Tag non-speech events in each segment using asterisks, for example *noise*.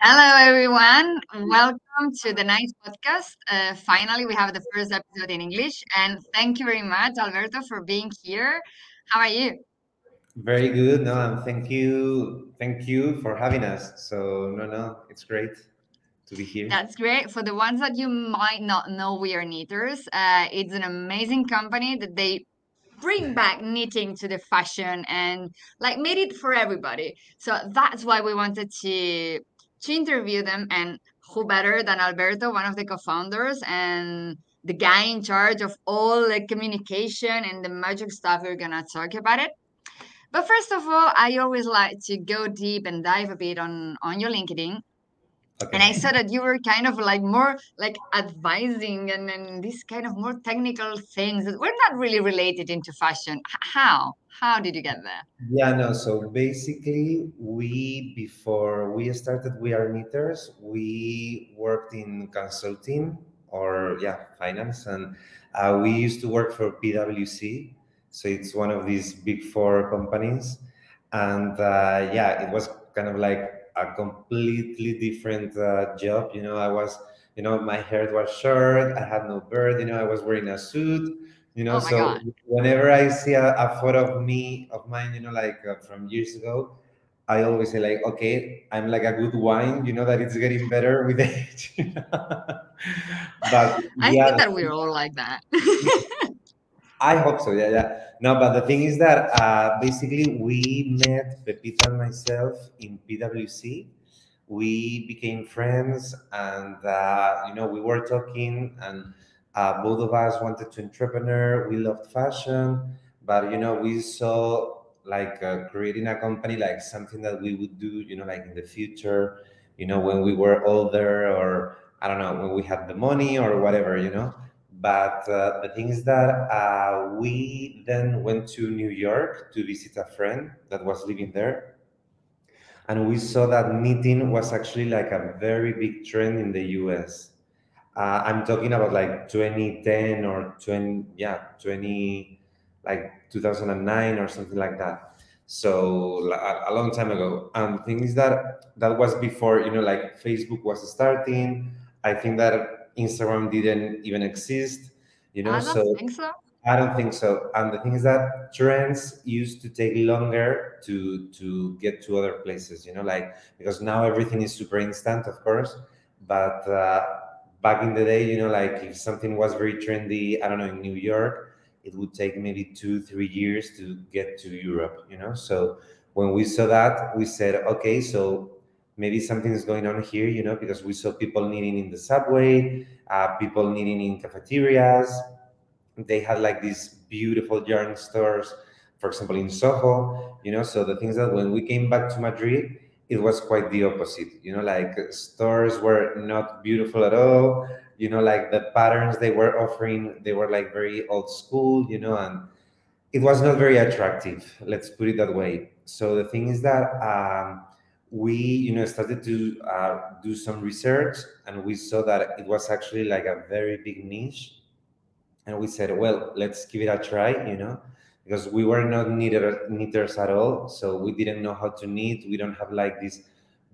Hello, everyone. Welcome to the Naiz podcast. Uh, finally, we have the first episode in English. And thank you very much, Alberto, for being here. How are you? Very good. No, and thank you, thank you for having us. So no, no, it's great to be here. That's great. For the ones that you might not know, we are knitters. Uh, it's an amazing company that they bring back knitting to the fashion and like made it for everybody. So that's why we wanted to to interview them and who better than Alberto, one of the co-founders and the guy in charge of all the communication and the magic stuff we're gonna talk about it. But first of all, I always like to go deep and dive a bit on on your LinkedIn Okay. and I saw that you were kind of like more like advising and, and these kind of more technical things that were not really related into fashion. How? How did you get there? Yeah, no. So basically, we before we started, we are Knitters, We worked in consulting or yeah, finance, and uh, we used to work for PwC. So it's one of these big four companies, and uh, yeah, it was kind of like a completely different uh, job. You know, I was, you know, my hair was short. I had no beard. You know, I was wearing a suit you know Oh so God. whenever i see a, a photo of me of mine you know like uh, from years ago i always say like okay i'm like a good wine you know that it's getting better with *laughs* age *laughs* but I yeah think that we're all like that. *laughs* i hope so yeah yeah. No but the thing is that uh, basically we met pepita and myself in pwc we became friends and uh, you know we were talking and uh, both of us wanted to entrepreneur. We loved fashion but you know we saw like uh, creating a company like something that we would do you know like in the future you know when we were older or i don't know when we had the money or whatever you know but uh, the thing is that uh, we then went to new york to visit a friend that was living there and we saw that knitting was actually like a very big trend in the US. Uh, I'm talking about like 2010 or 20, yeah, 20, like 2009 or something like that. So a, a long time ago. And the thing is that that was before, you know, like Facebook was starting. I think that Instagram didn't even exist, you know, I don't so think so. I don't think so. And the thing is that trends used to take longer to to get to other places, you know, like because now everything is super instant, of course. But uh, back in the day, you know, like if something was very trendy, I don't know, in New York, it would take maybe two, three years to get to Europe, you know. So when we saw that, we said, okay, so maybe something is going on here, you know, because we saw people knitting in the subway, uh, people knitting in cafeterias, they had like these beautiful yarn stores for example in soho you know so the things that when we came back to madrid it was quite the opposite you know like stores were not beautiful at all you know like the patterns they were offering they were like very old school you know and it was not very attractive let's put it that way. So the thing is that um, we you know started to uh, do some research and we saw that it was actually like a very big niche and we said, well, let's give it a try, you know, because we were not knitter, knitters at all, so we didn't know how to knit. We don't have like this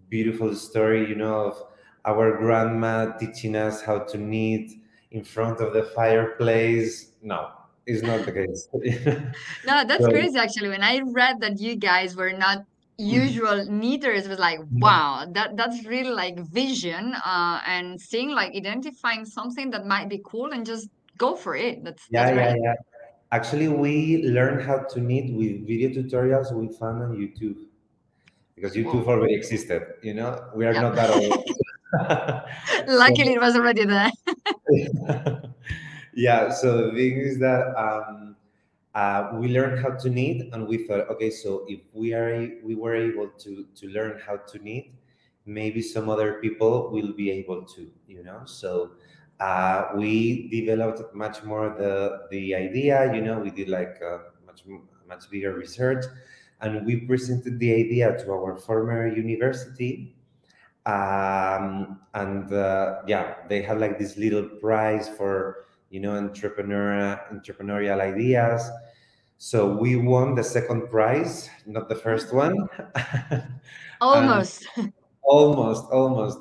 beautiful story, you know, of our grandma teaching us how to knit in front of the fireplace. No, it's not the case. *laughs* No, that's so, crazy actually. When I read that you guys were not usual knitters, it was like, wow, that that's really like vision, uh, and seeing like identifying something that might be cool and just go for it. That's that's yeah, yeah, great. yeah. Actually, we learned how to knit with video tutorials we found on YouTube because YouTube Whoa. already existed. You know, we are Yeah. not that old. *laughs* *laughs* Luckily, so it was already there. *laughs* yeah so the thing is that um, uh, we learned how to knit and we thought okay so if we are we were able to to learn how to knit maybe some other people will be able to you know so uh, we developed much more the the idea you know we did like uh, much much bigger research and we presented the idea to our former university um, and uh, yeah, they had like this little prize for you know entrepreneur entrepreneurial ideas. So we won the second prize, not the first one, *laughs* *laughs* and Almost. *laughs* almost, almost.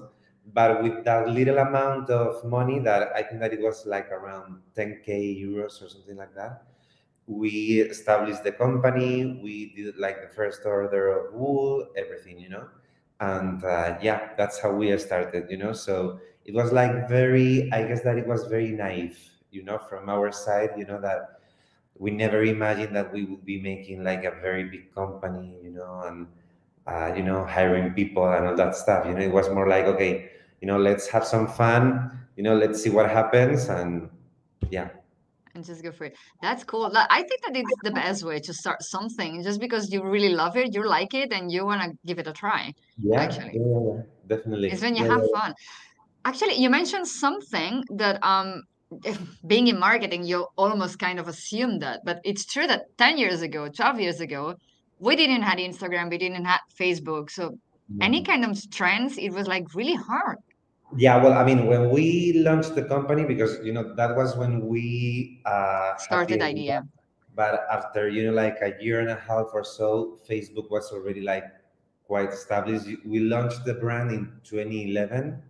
But with that little amount of money that I think that it was like around 10k euros or something like that, we established the company. We did like the first order of wool, everything, you know, and uh, yeah, that's how we started, you know. So it was like very, I guess that it was very naive, you know, from our side, you know, that we never imagined that we would be making like a very big company, you know, and uh, you know, hiring people and all that stuff. You know, it was more like, okay, you know, let's have some fun, you know, let's see what happens, and yeah. And just go for it. That's cool. I think that it's the best way to start something. Just because you really love it, you like it, and you want to give it a try. Yeah, Actually, yeah, yeah, it's definitely. when you Yeah, have yeah. fun. Actually, you mentioned something that um, being in marketing, you almost kind of assume that, but it's true that 10 years ago, 12 years ago, we didn't have Instagram, we didn't have Facebook. So any kind of trends, it was like really hard. Yeah, well, I mean, when we launched the company, because you know that was when we uh, Started idea, idea. but after you know like a year and a half or so, Facebook was already like quite established. We launched the brand in 2011,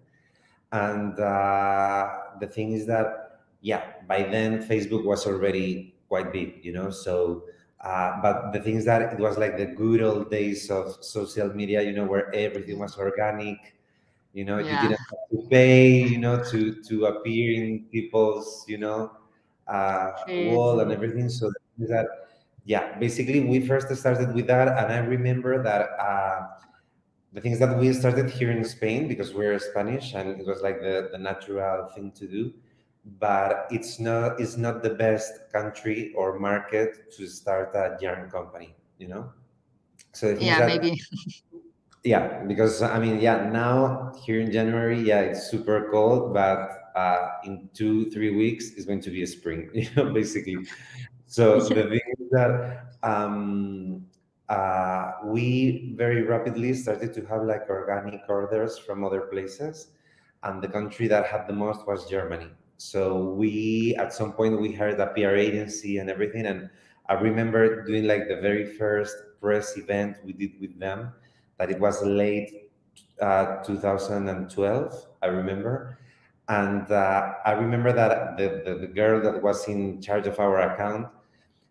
and uh, the thing is that yeah, by then Facebook was already quite big, you know. So, uh, but the thing is that it was like the good old days of social media, you know, where everything was organic you know you didn't have to pay you know to to appear in people's you know uh Feeds wall and and everything so that yeah basically we first started with that and i remember that uh the things that we started here in spain because we're spanish and it was like the the natural thing to do but it's not it's not the best country or market to start a yarn company you know so yeah, that maybe. *laughs* yeah, because I mean, yeah, now here in January, yeah, it's super cold, but uh, in two, three weeks, it's going to be a spring, *laughs* you know, basically. So *laughs* the thing is that um, uh, we very rapidly started to have like organic orders from other places, and the country that had the most was Germany. So we, at some point, we hired a PR agency and everything, and I remember doing like the very first press event we did with them that it was late uh, 2012, I remember. And uh, I remember that the, the, the girl that was in charge of our account,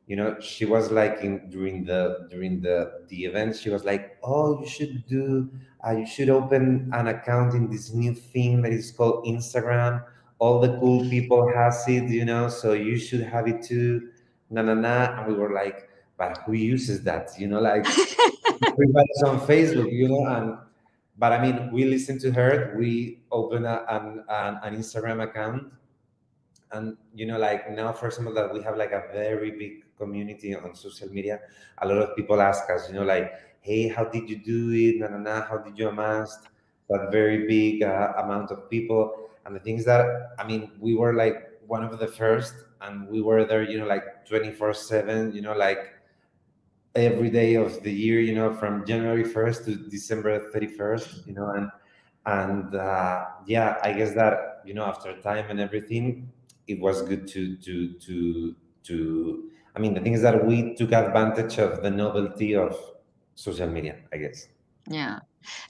you know, she was like in during the during the the event, she was like, "Oh, you should do, uh, you should open an account in this new thing that is called Instagram. All the cool people has it, you know, so you should have it too." Na na na, and we were like, "But who uses that?" You know, like *laughs* everybody's on Facebook, you know, and but I mean, we listened to her. We opened a, an, an an Instagram account, and you know, like now, for example, that we have like a very big community on social media. A lot of people ask us, you know, like, hey, how did you do it? Na na na. How did you amass that very big uh, amount of people? And the things that I mean, we were like one of the first, and we were there, you know, like twenty four seven. You know, like every day of the year, you know, from January 1st to December 31st, you know, and and uh, yeah, I guess that you know after time and everything, it was good to to to to. I mean, the thing is that we took advantage of the novelty of social media, I guess. Yeah,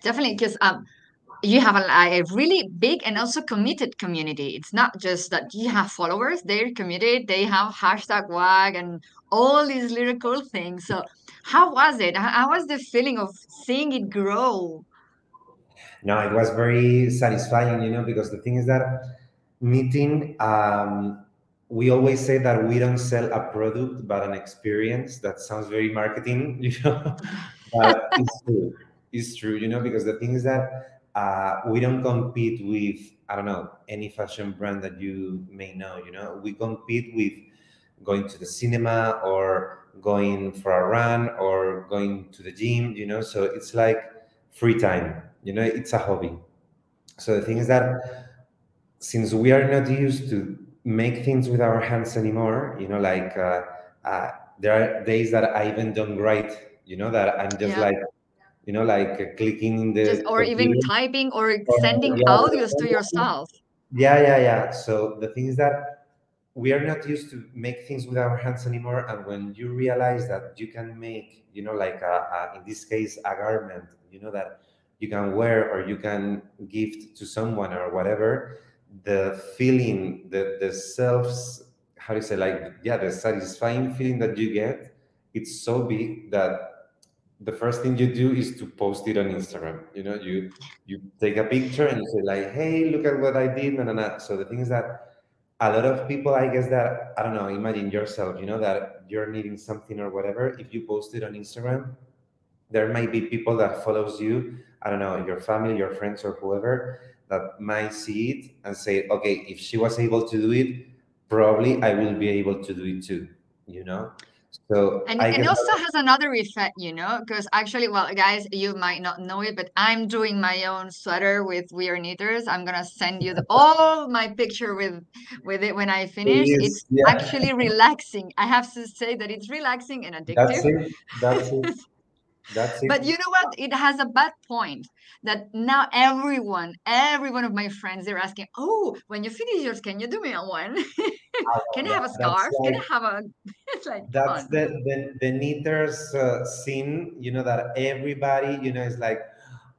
definitely. Because um, you have a, a really big and also committed community. It's not just that you have followers, they're committed, they have hashtag WAG and all these little cool things. So, how was it? How, was the feeling of seeing it grow? No, it was very satisfying, you know, because the thing is that knitting, um, we always say that we don't sell a product but an experience. That sounds very marketing, *laughs* you know, but it's true. It's true, you know, because the thing is that uh, we don't compete with, I don't know, any fashion brand that you may know, you know, we compete with going to the cinema or going for a run or going to the gym, you know, so it's like free time, you know, it's a hobby. So the thing is that since we are not used to make things with our hands anymore, you know, like uh, uh, there are days that I even don't write, you know, that I'm just Yeah, like, you know, like uh, clicking in just the or even typing or Or, sending audios to yeah, yourself. yeah, yeah, yeah. So the thing is that we are not used to make things with our hands anymore. And when you realize that you can make, you know, like a, a, in this case, a garment, you know, that you can wear or you can gift to someone or whatever the feeling the the self how do you say like yeah the satisfying feeling that you get it's so big that the first thing you do is to post it on instagram. You know you you take a picture and you say like hey look at what i did and nah, so the thing is that a lot of people i guess that i don't know imagine yourself you know that you're knitting something or whatever. If you post it on instagram there might be people that follows you i don't know your family your friends or whoever that might see it and say okay if she was able to do it probably i will be able to do it too you know so And I it also has another effect, you know, because actually, well, guys, you might not know it, but I'm doing my own sweater with We Are Knitters. I'm gonna send you the, all my picture with with it when I finish. is It's yeah actually relaxing. I have to say that it's relaxing and addictive. that's it that's it *laughs* that's it But you know what? It has a bad point that now everyone, every one of my friends, they're asking, "Oh, when you finish yours, can you do me a one? *laughs* Can I have a scarf? Can I have a?" *laughs* It's like, that's the the, the knitters uh, scene you know that everybody you know is like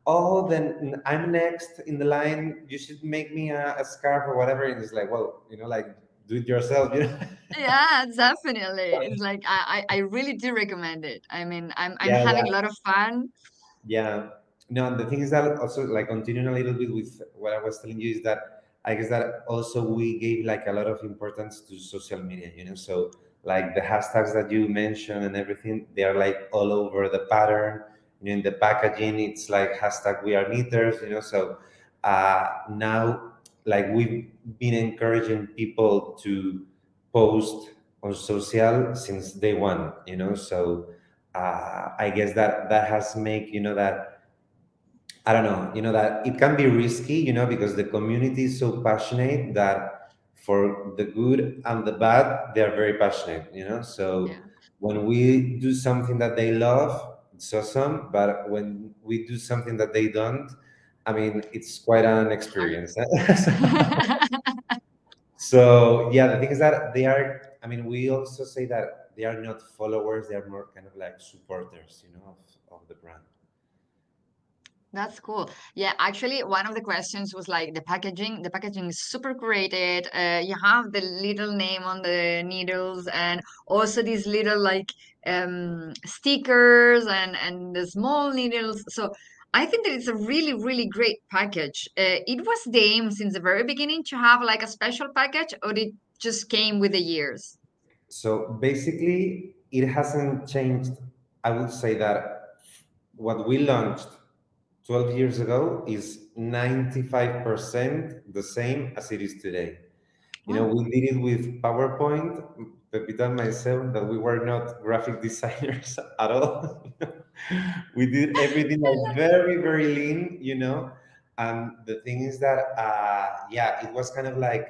oh then i'm next in the line you should make me a, a scarf or whatever and it's like well you know like do it yourself you know *laughs* Yeah, definitely. It's like I, I, I really do recommend it. I mean, I'm I'm yeah having yeah a lot of fun. Yeah. No, the thing is that also like continuing a little bit with what I was telling you is that I guess that also we gave like a lot of importance to social media, you know. So like the hashtags that you mentioned and everything, they are like all over the pattern. You know, in the packaging, it's like hashtag we are knitters, you know. So uh now like we've been encouraging people to post on social since day one, you know. So uh, I guess that that has make you know that I don't know you know that it can be risky you know because the community is so passionate that for the good and the bad they are very passionate you know so Yeah. when we do something that they love it's awesome but when we do something that they don't I mean it's quite an experience *laughs* so yeah the thing is that they are I mean we also say that they are not followers they are more kind of like supporters you know of, of the brand That's cool. Yeah, actually, one of the questions was like the packaging. The packaging is super created. Uh, you have the little name on the needles, and also these little like um, stickers and and the small needles. So I think that it's a really really great package. Uh, it was the aim since the very beginning to have like a special package, or it just came with the years. So basically, it hasn't changed. I would say that what we launched 12 years ago is 95% the same as it is today. You know, we did it with PowerPoint, Pepita and myself, that we were not graphic *laughs* designers at all. *laughs* we did everything like very, very lean, you know. And the thing is that, uh, yeah, it was kind of like,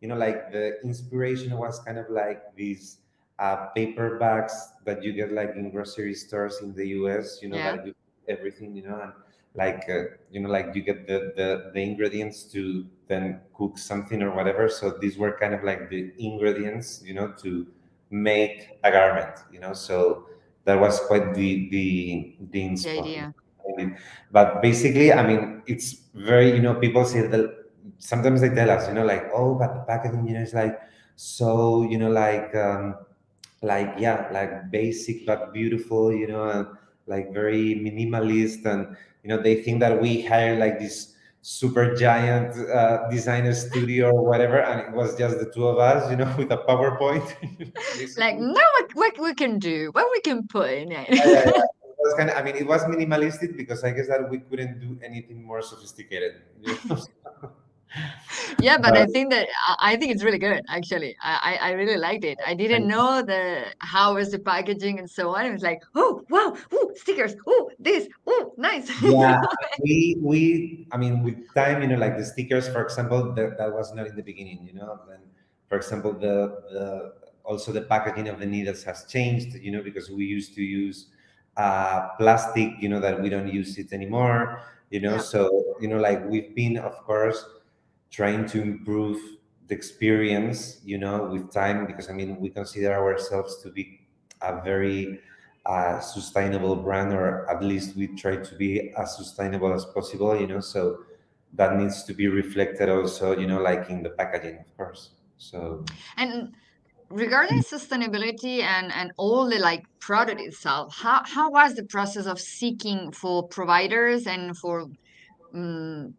you know, like the inspiration was kind of like these uh, paper bags that you get like in grocery stores in the US, you know, Yeah. that you everything, you know, and like uh, you know like you get the, the the ingredients to then cook something or whatever so these were kind of like the ingredients you know to make a garment you know so that was quite the the the The idea. but basically i mean it's very you know people say that sometimes they tell us you know like oh but the packaging you know is like so you know like um like yeah like basic but beautiful you know and like very minimalist and you know they think that we hire like this super giant uh, designer studio or whatever and it was just the two of us you know *laughs* with a powerpoint *laughs* Like, no, what, what we can do, what we can put in yeah, yeah, it. yeah. *laughs* It was kind of, I mean, it was minimalistic because I guess that we couldn't do anything more sophisticated, you know. Yeah, but I think that I I think it's really good, actually. I, I really liked it. I didn't know the how was the packaging and so on. It was like, oh wow, oh stickers, oh this, oh nice. *laughs* Yeah, we we I mean with time, you know, like the stickers, for example, that, that was not in the beginning, you know. Then, for example, the the also the packaging of the needles has changed, you know, because we used to use uh, plastic, you know, that we don't use it anymore, you know. Yeah, So you know, like we've been, of course, trying to improve the experience, you know, with time, because I mean, we consider ourselves to be a very a sustainable brand, or at least we try to be as sustainable as possible. You know, so that needs to be reflected also. You know, like in the packaging, of course. So and regarding sustainability and and all the like product itself how how was the process of seeking for providers and for um,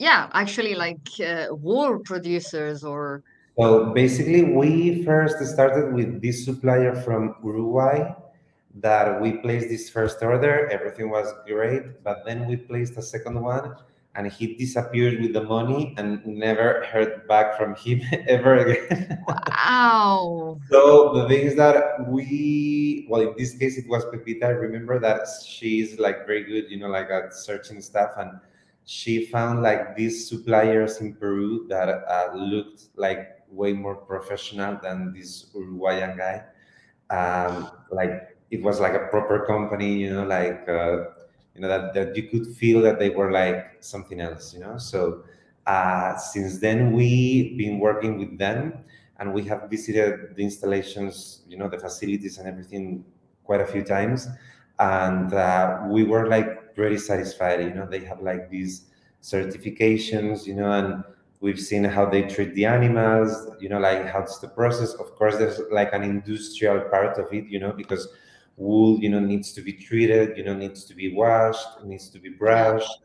yeah actually like uh, wool producers or so basically we first started with this supplier from uruguay that we placed this first order everything was great but then we placed a second one and he disappeared with the money and never heard back from him *laughs* ever again. wow. so the thing is that we, well, in this case, it was Pepita. I remember that she's like very good, you know, like at searching stuff. And she found like these suppliers in Peru that uh, looked like way more professional than this Uruguayan guy. Um, like it was like a proper company, you know, like uh, you know that, that you could feel that they were like something else you know so uh, since then we've been working with them and we have visited the installations you know the facilities and everything quite a few times and uh, we were like pretty satisfied you know they have like these certifications you know and we've seen how they treat the animals you know like how's the process of course there's like an industrial part of it you know because wool you know needs to be treated you know needs to be washed needs to be brushed.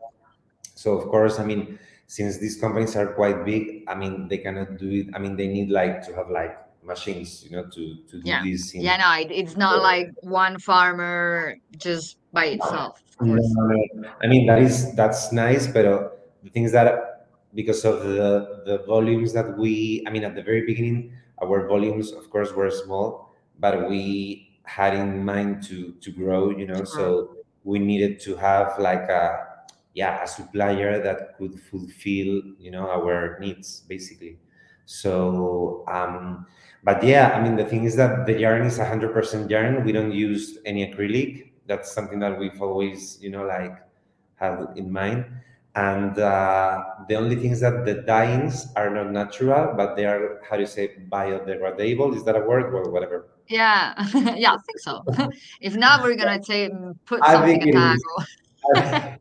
So of course i mean since these companies are quite big i mean they cannot do it i mean they need like to have like machines you know to to do yeah. this in... yeah no it, it's not like one farmer just by itself. No, no, i mean that is that's nice but uh, the things that because of the the volumes that we i mean at the very beginning our volumes of course were small but we had in mind to to grow you know so we needed to have like a yeah a supplier that could fulfill you know our needs basically. So um but yeah i mean the thing is that the yarn is 100% yarn. We don't use any acrylic. That's something that we've always you know like have in mind. And uh, the only thing is that the dyings are not natural but they are how do you say biodegradable. Is that a word? Well whatever. Yeah, *laughs* yeah, I think so. *laughs* if not, we're gonna say mm, put something in *laughs*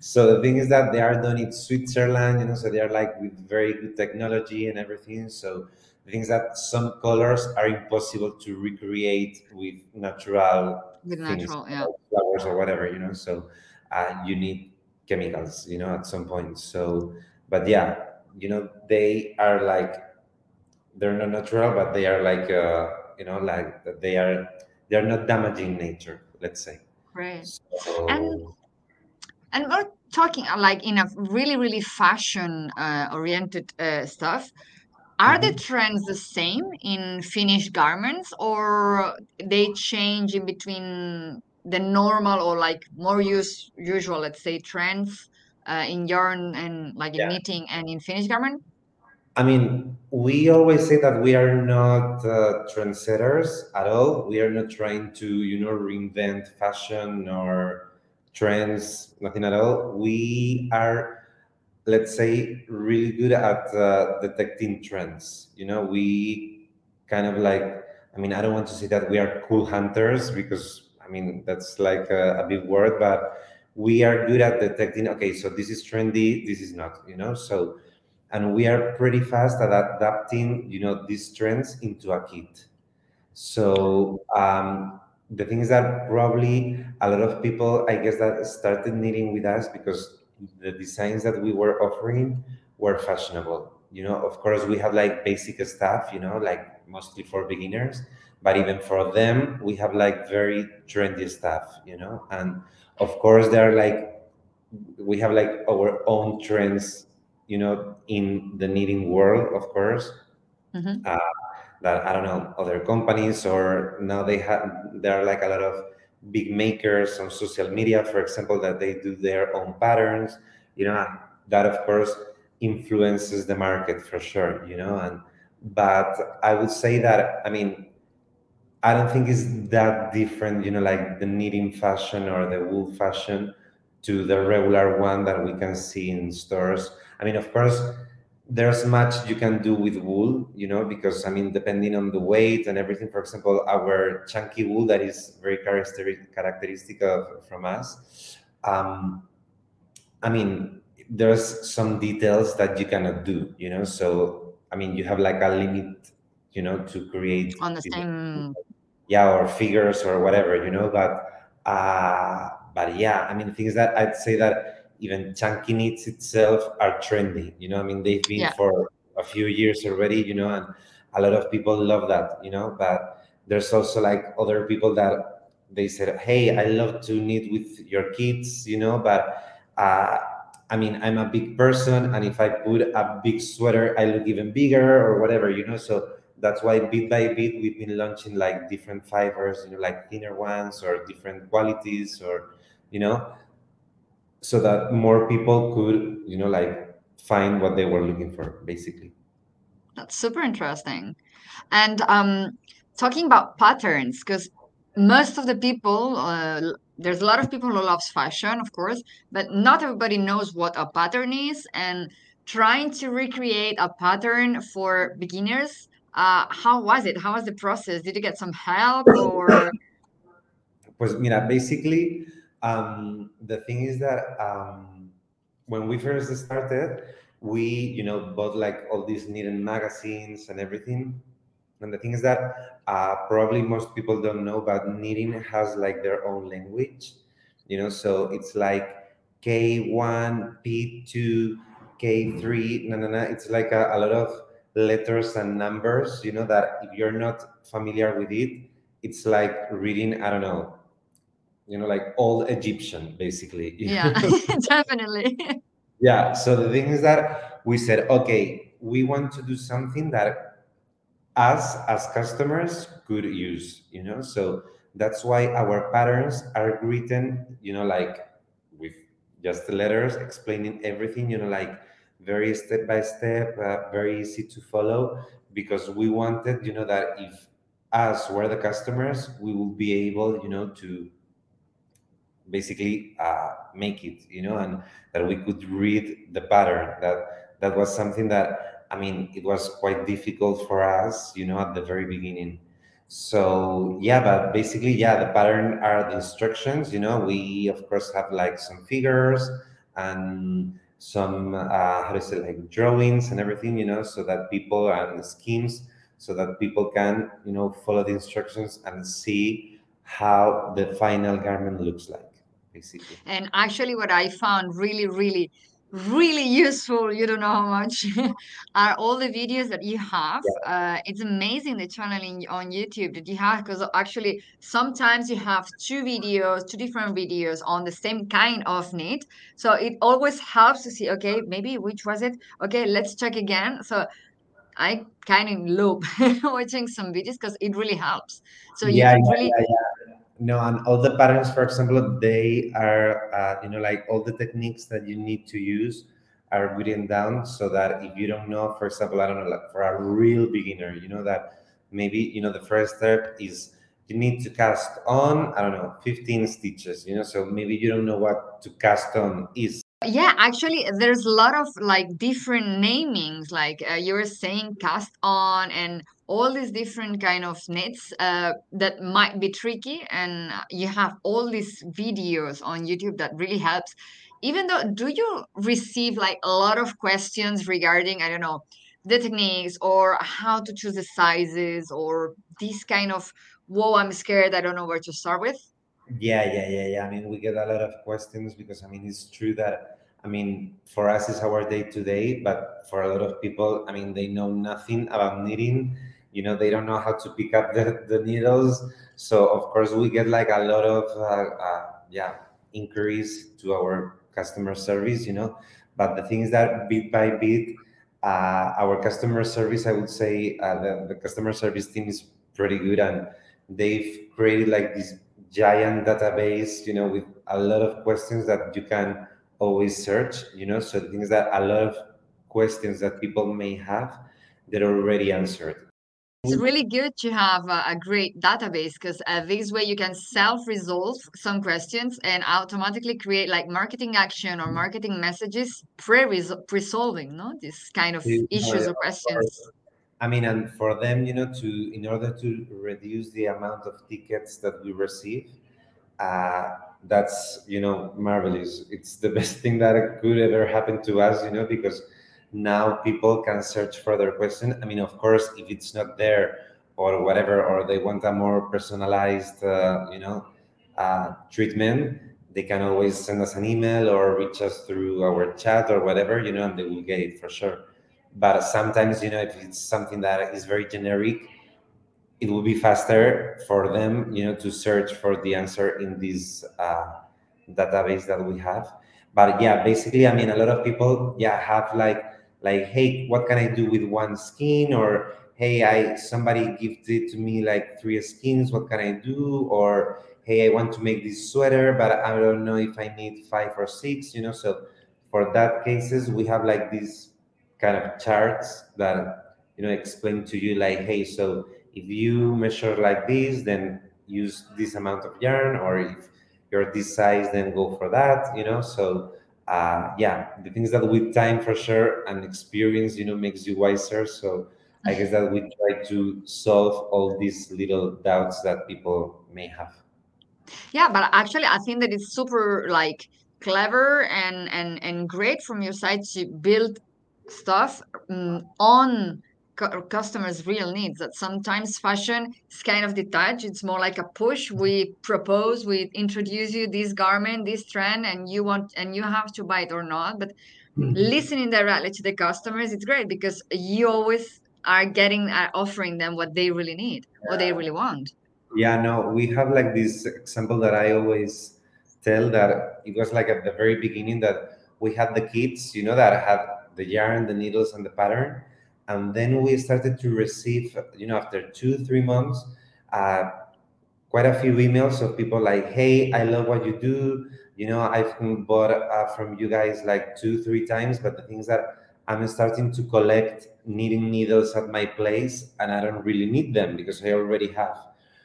so the thing is that they are done in Switzerland, you know, so they are like with very good technology and everything. So thing is that some colors are impossible to recreate with natural with things, natural, yeah. flowers or whatever, you know. So uh, you need chemicals, you know, at some point. So, but yeah, you know, they are like they're not natural, but they are like uh, you know like they are they are not damaging nature. Let's say. Right. So, and and we're talking uh, like in a really really fashion uh, oriented uh, stuff. Are the mm-hmm. trends the same in finished garments, or they change in between the normal or like more use usual, let's say, trends uh, in yarn and like in yeah. knitting and in finished garment? I mean, we always say that we are not uh, trendsetters at all. We are not trying to, you know, reinvent fashion or trends, nothing at all. We are, let's say, really good at uh, detecting trends. You know, we kind of like, I mean, I don't want to say that we are cool hunters because, I mean, that's like a, a big word, but we are good at detecting, okay, so this is trendy, this is not, you know, so and we are pretty fast at adapting you know these trends into a kit so um, the thing is that probably a lot of people i guess that started knitting with us because the designs that we were offering were fashionable you know of course we have like basic stuff you know like mostly for beginners but even for them we have like very trendy stuff you know and of course they're like we have like our own trends you know, in the knitting world, of course. Mm-hmm. Uh, that I don't know other companies or now they have there are like a lot of big makers on social media, for example, that they do their own patterns. You know, that of course influences the market for sure. You know, and but I would say that I mean I don't think it's that different. You know, like the knitting fashion or the wool fashion to the regular one that we can see in stores I mean, of course, there's much you can do with wool, you know, because I mean, depending on the weight and everything. For example, our chunky wool that is very characteristic characteristic of from us. Um, I mean, there's some details that you cannot do, you know. So I mean, you have like a limit, you know, to create on the same yeah or figures or whatever, you know. But uh, but yeah, I mean, things that I'd say that even chunky knits itself are trendy. You know, I mean, they've been yeah for a few years already, you know, and a lot of people love that, you know. But there's also like other people that they said, "Hey, I love to knit with your kits," you know, but uh, I mean, I'm a big person, and if I put a big sweater, I look even bigger or whatever, you know. So that's why bit by bit we've been launching like different fibers, you know, like thinner ones or different qualities, or you know, so that more people could, you know, like find what they were looking for, basically. That's super interesting. And um, talking about patterns, because most of the people, uh, there's a lot of people who loves fashion, of course, but not everybody knows what a pattern is. And trying to recreate a pattern for beginners, uh, how was it? How was the process? Did you get some help or? *coughs* Pues mira, basically, um, the thing is that um, when we first started, we, you know, bought like all these knitting magazines and everything. And the thing is that uh, probably most people don't know, but knitting has like their own language, you know, so it's like K1, P2, K3, no, no, no. It's like a, a lot of letters and numbers, you know, that if you're not familiar with it, it's like reading, I don't know, you know, like old Egyptian, basically. *laughs* Yeah, *laughs* definitely. *laughs* yeah. So the thing is that we said, okay, we want to do something that us as customers could use, you know. So that's why our patterns are written, you know, like with just the letters explaining everything, you know, like very step by step, uh, very easy to follow, because we wanted, you know, that if us were the customers, we would be able, you know, to basically uh, make it you know and that we could read the pattern. That that was something that i mean it was quite difficult for us you know at the very beginning. So yeah but basically yeah the pattern are the instructions you know. We of course have like some figures and some uh, how to say like drawings and everything you know so that people and the schemes so that people can you know follow the instructions and see how the final garment looks like basically. And actually, what I found really, really, really useful, you don't know how much, *laughs* are all the videos that you have. Yeah, Uh, it's amazing the channeling on YouTube that you have because actually sometimes you have two videos, two different videos on the same kind of need So it always helps to see, okay, maybe which was it? Okay, let's check again. So I kind of loop *laughs* watching some videos because it really helps. So you yeah, can yeah, really, No, and all the patterns, for example, they are, uh, you know, like all the techniques that you need to use are written down so that if you don't know, for example, I don't know, like for a real beginner, you know, that maybe, you know, the first step is you need to cast on, I don't know, 15 stitches, you know, so maybe you don't know what to cast on is. Yeah, actually, there's a lot of like different namings, like uh, you were saying, cast on, and all these different kind of knits uh, that might be tricky. And you have all these videos on YouTube that really helps. Even though, do you receive like a lot of questions regarding, I don't know, the techniques or how to choose the sizes or this kind of, whoa, I'm scared, I don't know where to start with? Yeah, yeah, yeah, yeah. I mean, we get a lot of questions because I mean, it's true that I mean, for us, it's our day to day, but for a lot of people, I mean, they know nothing about knitting. You know, they don't know how to pick up *laughs* the, the needles. So of course, we get like a lot of uh, uh, yeah inquiries to our customer service. You know, but the thing is that bit by bit, uh, our customer service, I would say, uh, the, the customer service team is pretty good and they've created like this giant database, you know, with a lot of questions that you can always search, you know. So the thing is that a lot of questions that people may have, that are already answered. it's really good to have a, a great database because uh, this way you can self-resolve some questions and automatically create like marketing action or marketing messages pre-resolving, no? This kind of issues or questions. I mean, and for them, you know, to in order to reduce the amount of tickets that we receive, uh, that's you know marvelous. It's the best *laughs* thing that could ever happen to us, you know, because now people can search for their question. I mean, of course, if it's not there or whatever, or they want a more personalized, uh, you know, uh, treatment, they can always send us an email or reach us through our chat or whatever, you know, and they will get it for sure. But sometimes, you know, if it's something that is very generic, it will be faster for them, you know, to search for the answer in this uh, database that we have. But yeah, basically, I mean, a lot of people, yeah, have like, like, hey, what can I do with one skein? Or hey, I somebody gifted to me like three skeins. What can I do? Or hey, I want to make this sweater, but I don't know if I need five or six. You know, so for that cases, we have like these kind of charts that you know explain to you like, hey, so if you measure like this, then use this amount of yarn, or if you're this size, then go for that, you know? So uh, yeah, the things that with time for sure and experience, you know, makes you wiser. So I guess that we try to solve all these little doubts that people may have. Yeah, but actually, I think that it's super like clever and and and great from your side to build stuff um, on customers' real needs. That sometimes fashion is kind of detached. It's more like a push. We propose, we introduce you this garment, this trend, and you want and you have to buy it or not. But hmm. listening directly to the customers, it's great because you always are getting are offering them what they really need, or they really want. Yeah, no, we have like this example that I always tell that it was like at the very beginning that we had the kits, you know, that had the yarn, the needles, and the pattern. And then we started to receive, you know, after two, three months, uh, quite a few emails of people like, hey, I love what you do. You know, I've bought uh, from you guys like two, three times, but the things that I'm starting to collect knitting needles at my place and I don't really need them because I already have.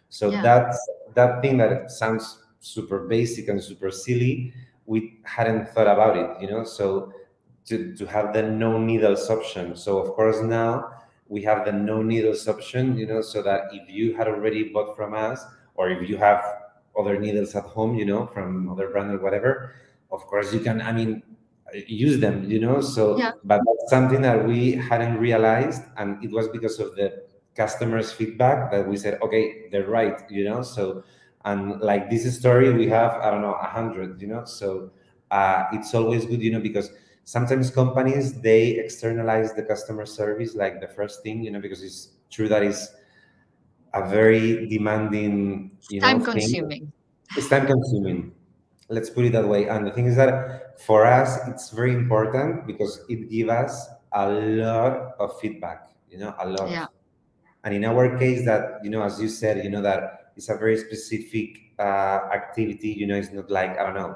So Yeah. that's that thing that sounds super basic and super silly, we hadn't thought about it, you know? So to, to have the no needles option. So of course now we have the no needles option, you know, so that if you had already bought from us or if you have other needles at home, you know, from other brand or whatever, of course you can, I mean, use them, you know, so, Yeah. but that's something that we hadn't realized. And it was because of the customers feedback that we said, okay, they're right, you know, so, and like this story, we have, I don't know, a hundred, you know, so uh, it's always good, you know, because sometimes companies they externalize the customer service like the first thing you know because it's true that is a very demanding you know time thing consuming. it's time consuming let's put it that way and the thing is that for us it's very important because it gives us a lot of feedback you know a lot Yeah. and in our case that you know as you said you know that it's a very specific uh, activity you know it's not like i don't know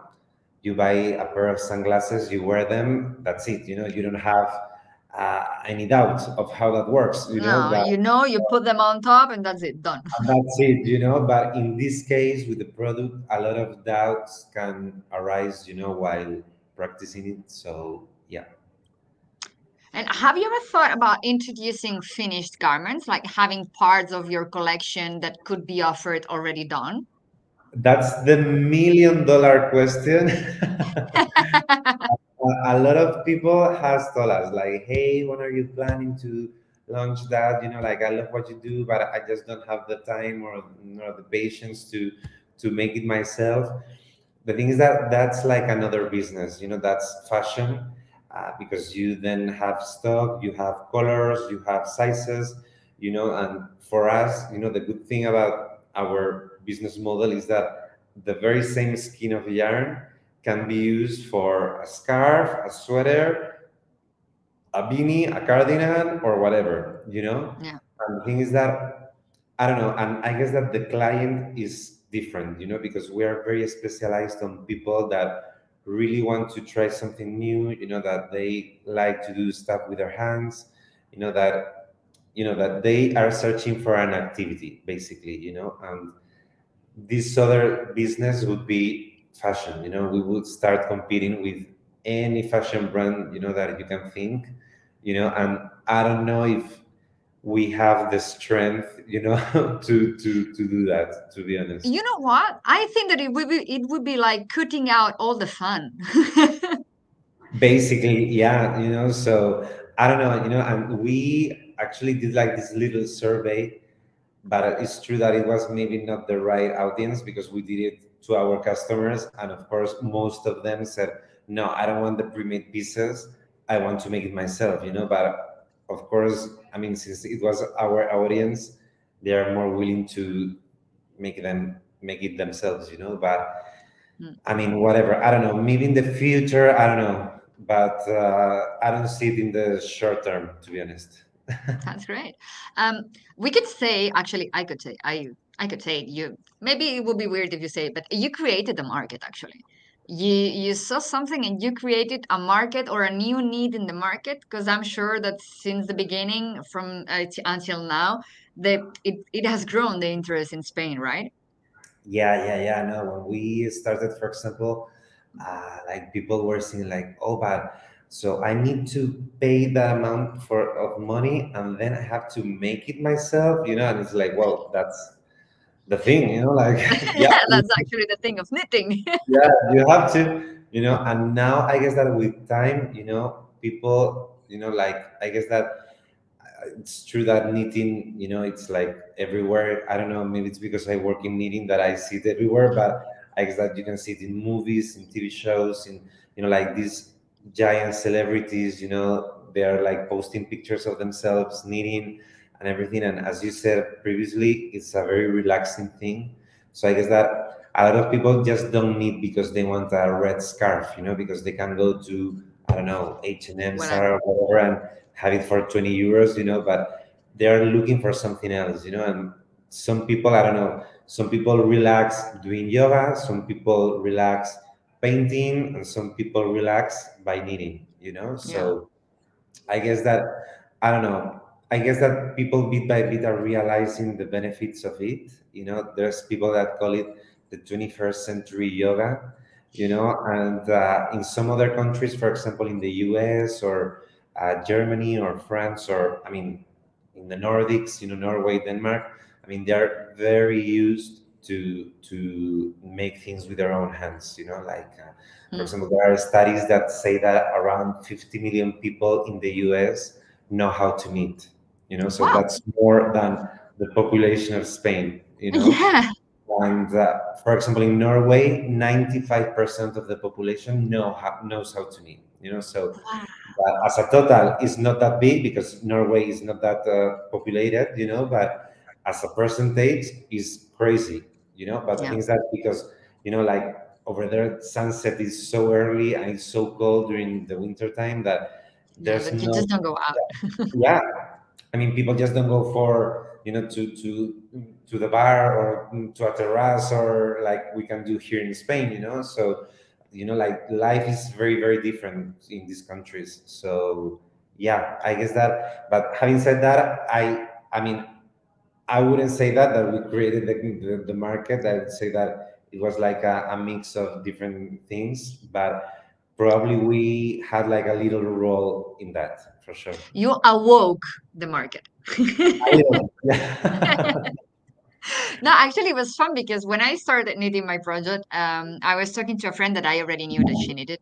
you buy a pair of sunglasses you wear them that's it you know you don't have uh, any doubt of how that works you know No, you know, you put them on top and that's it, done. that's it you know but in this case with the product a lot of doubts can arise you know while practicing it so yeah And have you ever thought about introducing finished garments, like having parts of your collection that could be offered already done? That's the million dollar question. *laughs* A lot of people has told us like hey when are you planning to launch that? You know like i love what you do but i just don't have the time or the patience to to make it myself. The thing is that that's like another business you know that's fashion uh, because you then have stock you have colors you have sizes you know and for us you know the good thing about our business model is that the very same skein of yarn can be used for a scarf, a sweater, a beanie, a cardigan, or whatever, you know? Yeah. And the thing is that, I don't know, and I guess that the client is different, you know, because we are very specialized on people that really want to try something new, you know, that they like to do stuff with their hands, you know, that you know that they are searching for an activity basically you know and this other business would be fashion you know? We would start competing with any fashion brand you know that you can think you know? And i don't know if we have the strength you know *laughs* to to to do that to be honest. You know what? I think that it would be it would be like cutting out all the fun. *laughs* basically yeah you know? So i don't know you know? And we actually did like this little survey but it's true that it was maybe not the right audience because we did it to our customers. And of course most of them said no i don't want the pre-made pieces i want to make it myself you know? But of course i mean since it was our audience they are more willing to make them make it themselves you know? But Mm. i mean whatever. I don't know. Maybe in the future i don't know. But uh, i don't see it in the short term to be honest *laughs* That's great. Um, we could say, actually, I could say, I I could say you. Maybe it would be weird if you say it, but you created the market. Actually, you you saw something and you created a market or a new need in the market. Because I'm sure that since the beginning, from uh, until now, the it it has grown the interest in Spain, right? Yeah, yeah, yeah. No, when we started, for example, uh, like people were saying like, "Oh, but so I need to pay that amount for of money, and then I have to make it myself," you know. And it's like, well, that's the thing, you know. *laughs* Like, *laughs* yeah, *laughs* That's actually the thing of knitting. yeah, you have to, you know. And now I guess that with time, you know, people, you know, like I guess that uh, it's true that knitting, you know, it's like everywhere. I don't know, maybe it's because I work in knitting that I see it everywhere, but I guess that you can see it in movies, in TV shows, in you know, like these giant celebrities, you know, they are like posting pictures of themselves knitting and everything. And as you said previously, it's a very relaxing thing. So I guess that a lot of people just don't knit because they want a red scarf, you know, because they can go to I don't know H and M, Whatever. Zara, whatever, and have it for 20 euros, you know, but they're looking for something else, you know, and some people, I don't know, some people relax doing yoga, some people relax painting, and some people relax by knitting, you know. Yeah. So I guess that, I don't know, I guess that people bit by bit are realizing the benefits of it. You know, there's people that call it the 21st century yoga, you know, and uh, in some other countries, for example, in the US or uh, Germany or France or I mean in the Nordics, you know, Norway, Denmark. I mean, they're very used to to make things with their own hands. You know, like uh, for Mm. example, there are studies that say that around 50 million people in the U.S. know how to knit. You know, so Wow. that's more than the population of Spain. You know, *laughs* Yeah. and uh, for example, in Norway, 95% of the population know how, knows how to knit. You know, so Wow. but as a total, it's not that big because Norway is not that uh, populated, you know. But as a percentage, is crazy, you know. But Yeah. thing is that because you know, like over there, sunset is so early and it's so cold during the winter time that there's you no just don't go out. *laughs* yeah. I mean, people just don't go for you know to to to the bar or to a terrace or like we can do here in Spain, you know. So you know, like life is very very different in these countries. So yeah, I guess that. But having said that, I I mean, I wouldn't say that that we created the the, the market. I would say that it was like a, a mix of different things, but probably we had like a little role in that for sure. You awoke the market. A little, yeah. No, actually, it was fun because when I started knitting my project, um, I was talking to a friend that I already knew that she knitted,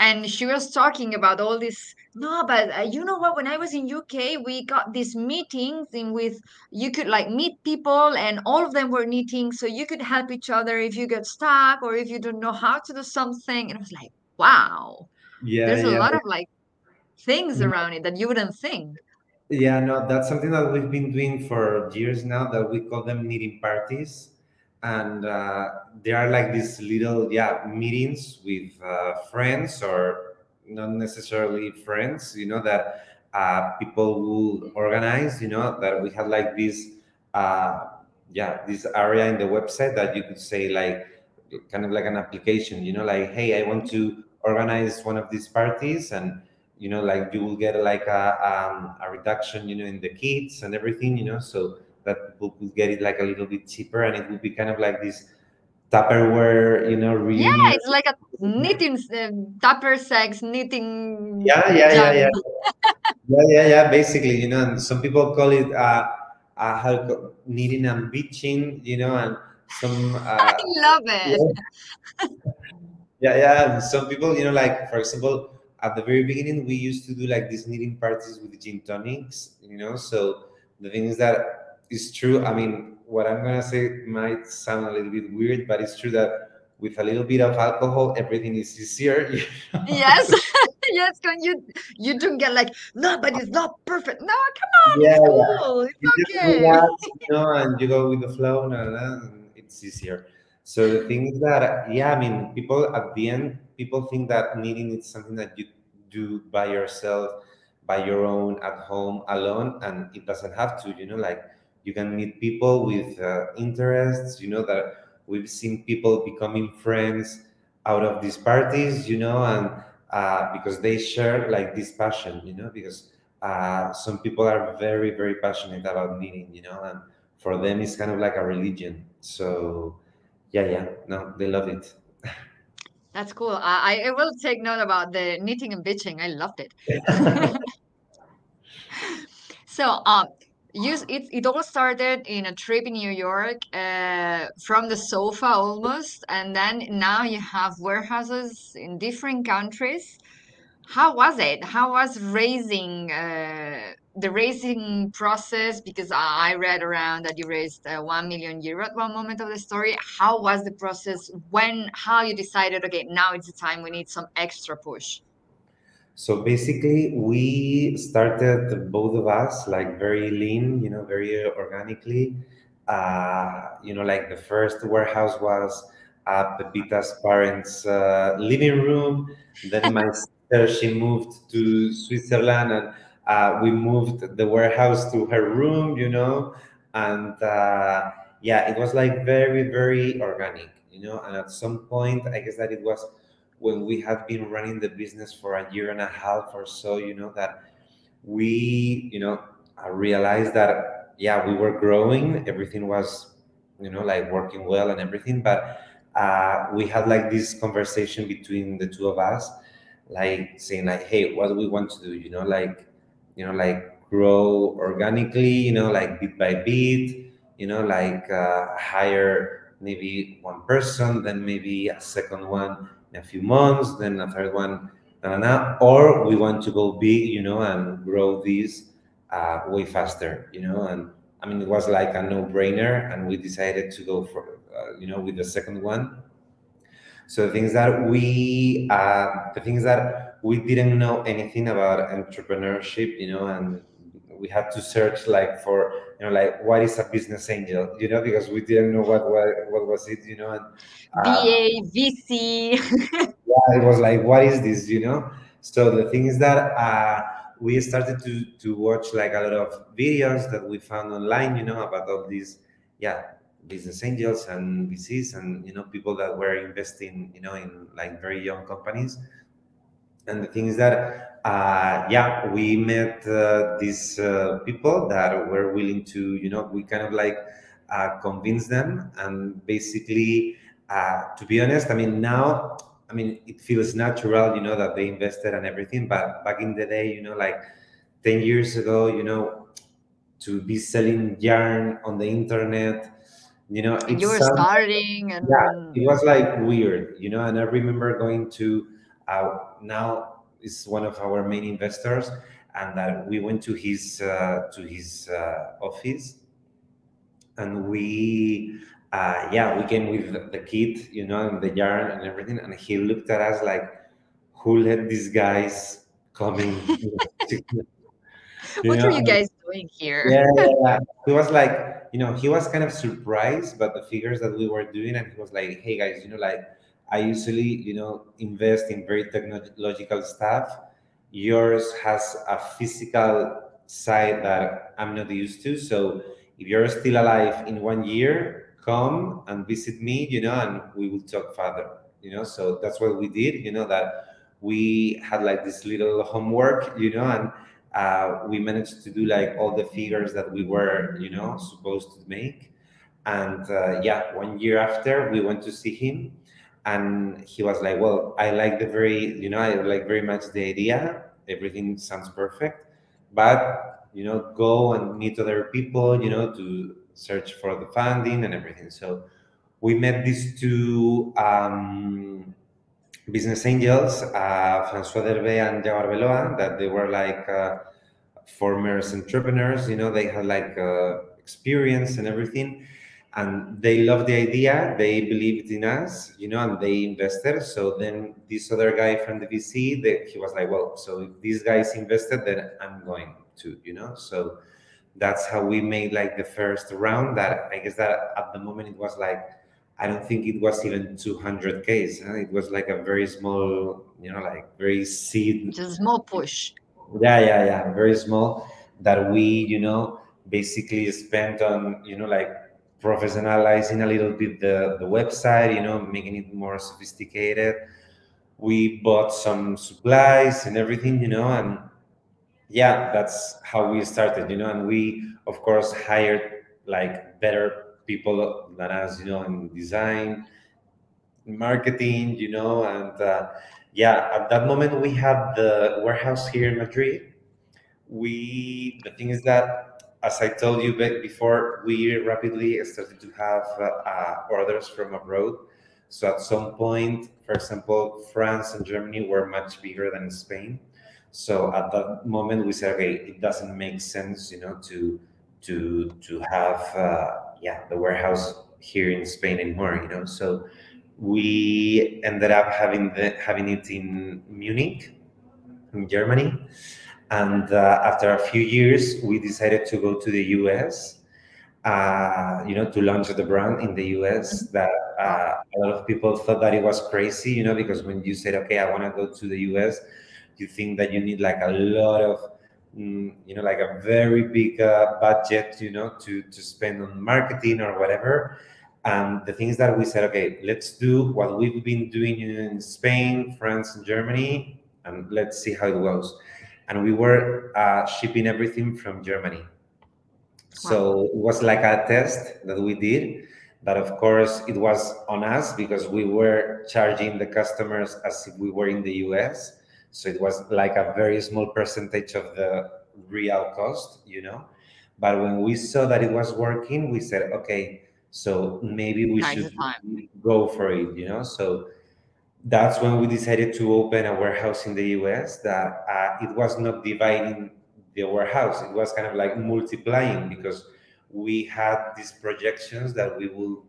and she was talking about all this. No, but uh, you know what? When I was in UK, we got these meetings in with you could like meet people, and all of them were knitting, so you could help each other if you get stuck or if you don't know how to do something. And I was like, wow, Yeah, there's a yeah. lot of like things around it that you wouldn't think. Yeah, no, that's something that we've been doing for years now that we call them knitting parties. And uh, they are like these little, yeah, meetings with uh, friends or not necessarily friends, you know, that uh, people will organize, you know, that we had like this, uh, yeah, this area in the website that you could say like, kind of like an application, you know, like, hey, I want to organize one of these parties and you know like you will get like a, um, a reduction you know in the kits and everything you know so that people could get it like a little bit cheaper and it would be kind of like this Tupperware, you know, reunion. Yeah, it's like a knitting uh, Tupper sex knitting. Yeah, yeah, yeah, yeah. yeah, yeah, yeah. Basically, you know, and some people call it uh, uh knitting and bitching, you know, and some. Uh, *laughs* I love it. Yeah. yeah, yeah. Some people, you know, like for example, at the very beginning, we used to do like these knitting parties with gin tonics, you know. So the thing is that it's true. I mean, what I'm gonna say might sound a little bit weird, but it's true that with a little bit of alcohol, everything is easier. *laughs* You know? Yes, *laughs* yes. Can you you don't get like no, but it's not perfect. No, come on, yeah, it's cool. It's you okay. Relax, you know, and you go with the flow, and it's easier. So the thing is that yeah, I mean, people at the end, people think that knitting is something that you do by yourself, by your own at home alone, and it doesn't have to. You know, like you can meet people with uh, interests you know that we've seen people becoming friends out of these parties you know and uh, because they share like this passion you know because uh, some people are very very passionate about knitting you know and for them it's kind of like a religion. So yeah yeah no they love it. That's cool. I, I will take note about the knitting and bitching. I loved it. *laughs* *laughs* So um you it, it all started in a trip in New York uh, from the sofa almost and then now you have warehouses in different countries. How was it? How was raising uh, the raising process? Because I read around that you raised uh, 1 million euro at one moment of the story. How was the process? When how you decided okay now it's the time we need some extra push so basically, we started both of us like very lean, you know, very organically. Uh, you know, like the first warehouse was at Pepita's parents' uh, living room. Then my *laughs* sister she moved to Switzerland, and uh, we moved the warehouse to her room. You know, and uh, yeah, it was like very very organic. You know, and at some point, I guess that it was when we had been running the business for a year and a half or so, you know, that we, you know, I realized that, yeah, we were growing, everything was, you know, like working well and everything, but uh, we had like this conversation between the two of us, like saying like, hey, what do we want to do? You know, like, you know, like grow organically, you know, like bit by bit, you know, like uh, hire maybe one person, then maybe a second one a few months, then a third one, nah, nah, nah. or we want to go big, you know, and grow this uh, way faster, you know, and I mean, it was like a no-brainer, and we decided to go for, uh, you know, with the second one. So the things that we, uh, the things that we didn't know anything about entrepreneurship, you know, and we had to search like for you know like what is a business angel you know because we didn't know what what, what was it you know and uh, VC *laughs* yeah it was like what is this you know? So the thing is that uh, we started to to watch like a lot of videos that we found online you know about all these yeah business angels and VCs and you know people that were investing you know in like very young companies. And the thing is that uh, yeah we met uh, these uh, people that were willing to you know we kind of like uh, convince them and basically uh, to be honest i mean now i mean it feels natural you know that they invested and everything but back in the day you know like 10 years ago you know to be selling yarn on the internet you know you were starting and yeah it was like weird you know and i remember going to uh, now is one of our main investors, and that we went to his uh, to his uh, office, and we uh, yeah we came with the kit, you know, and the yarn and everything, and he looked at us like, "Who let these guys coming?" *laughs* what know? are you guys doing here? Yeah, yeah, yeah, he was like, you know, he was kind of surprised by the figures that we were doing, and he was like, "Hey guys, you know, like." I usually, you know, invest in very technological stuff. Yours has a physical side that I'm not used to. So if you're still alive in one year, come and visit me, you know, and we will talk further, you know. So that's what we did, you know, that we had like this little homework, you know, and uh, we managed to do like all the figures that we were, you know, supposed to make. And uh, yeah, one year after, we went to see him, and he was like, "Well, I like the very, you know, I like very much the idea. Everything sounds perfect, but you know, go and meet other people, you know, to search for the funding and everything." So we met these two um, business angels, uh, François Derbaix and Jaime Novoa, that they were like uh, former entrepreneurs. You know, they had like uh, experience and everything, and they loved the idea. They believed in us, you know, and they invested. So then this other guy from the VC, that he was like, well, so if these guys invested, then I'm going to, you know. So that's how we made like the first round. That I guess that at the moment it was like I don't think it was even 200 Ks. Huh? It was like a very small, you know, like very seed. Just small push. Yeah, yeah, yeah. Very small that we, you know, basically spent on, you know, like professionalizing a little bit the, the website, you know, making it more sophisticated. We bought some supplies and everything, you know, and yeah, that's how we started, you know, and we, of course, hired like better people than us, you know, in design, marketing, you know, and uh, yeah, at that moment we had the warehouse here in Madrid. We the thing is that, as I told you before, we rapidly started to have uh, uh, orders from abroad. So at some point, for example, France and Germany were much bigger than Spain. So at that moment, we said, okay, it doesn't make sense, you know, to to to have uh, yeah the warehouse here in Spain anymore. You know, so we ended up having the having it in Munich, in Germany, and uh, after a few years, we decided to go to the US. Uh, you know, to launch the brand in the US. That uh, a lot of people thought that it was crazy. You know, because when you said, "Okay, I want to go to the US," you think that you need like a lot of Mm, you know, like a very big uh, budget, you know, to, to spend on marketing or whatever. And the thing is that we said, okay, let's do what we've been doing in Spain, France, and Germany, and let's see how it goes. And we were uh, shipping everything from Germany. So wow. it was like a test that we did. But of course, it was on us because we were charging the customers as if we were in the US so it was like a very small percentage of the real cost, you know. But when we saw that it was working, we said, okay, so maybe we should go for it, you know. So that's when we decided to open a warehouse in the US. That uh, it was not dividing the warehouse; it was kind of like multiplying because we had these projections that we will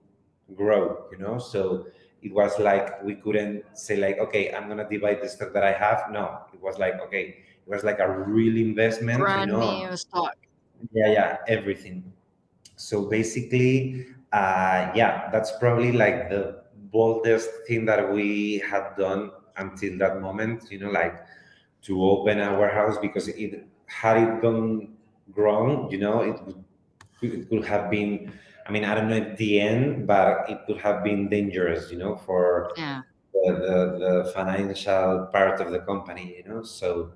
grow, you know. So it was like we couldn't say like okay i'm gonna divide the stock that i have no it was like okay it was like a real investment brand you know? new stock yeah yeah everything so basically uh yeah that's probably like the boldest thing that we had done until that moment you know like to open a warehouse because it had it gone grown you know it, it could have been I mean, I don't know at the end, but it could have been dangerous, you know, for yeah. the, the, the, financial part of the company, you know. So,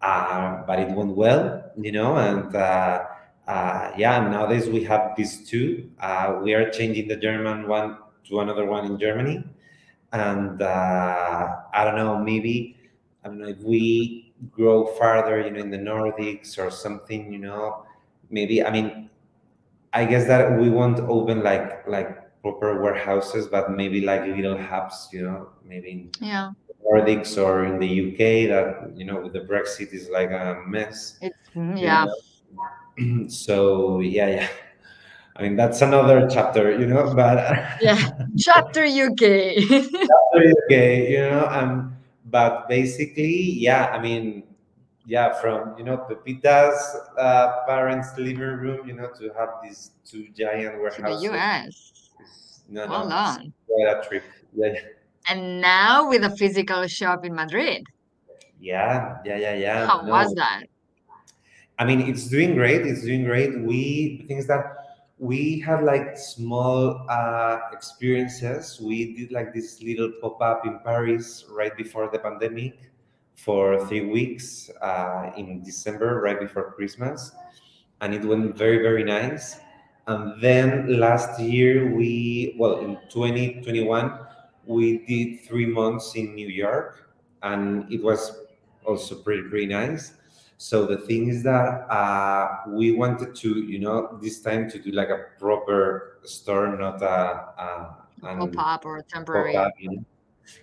uh, but it went well, you know, and uh, uh, yeah, nowadays we have these two. Uh, we are changing the German one to another one in Germany. And uh, I don't know, maybe, I don't know if we grow farther, you know, in the Nordics or something, you know, maybe, I mean, I guess that we won't open like like proper warehouses, but maybe like little hubs, you know, maybe in yeah. Nordics or in the UK that, you know, with the Brexit is like a mess. It's, yeah. *clears throat* so yeah, yeah. I mean, that's another chapter, you know, *laughs* but yeah, chapter UK. *laughs* chapter UK, you know, um, but basically, yeah, I mean, yeah, from you know Pepita's uh, parents' living room, you know, to have these two giant warehouses. To the US. No, Hold no, on. quite a trip. Yeah, And now with a physical shop in Madrid. yeah, yeah, yeah, yeah. How no. was that? I mean, it's doing great. It's doing great. We things that we had like small uh, experiences. We did like this little pop up in Paris right before the pandemic for three weeks uh, in December, right before Christmas, and it went very very nice. And then last year we well in 2021 we did three months in New York, and it was also pretty pretty nice. So the thing is that uh, we wanted to, you know, this time to do like a proper store, not a, a an Pop-up or temporary. You know?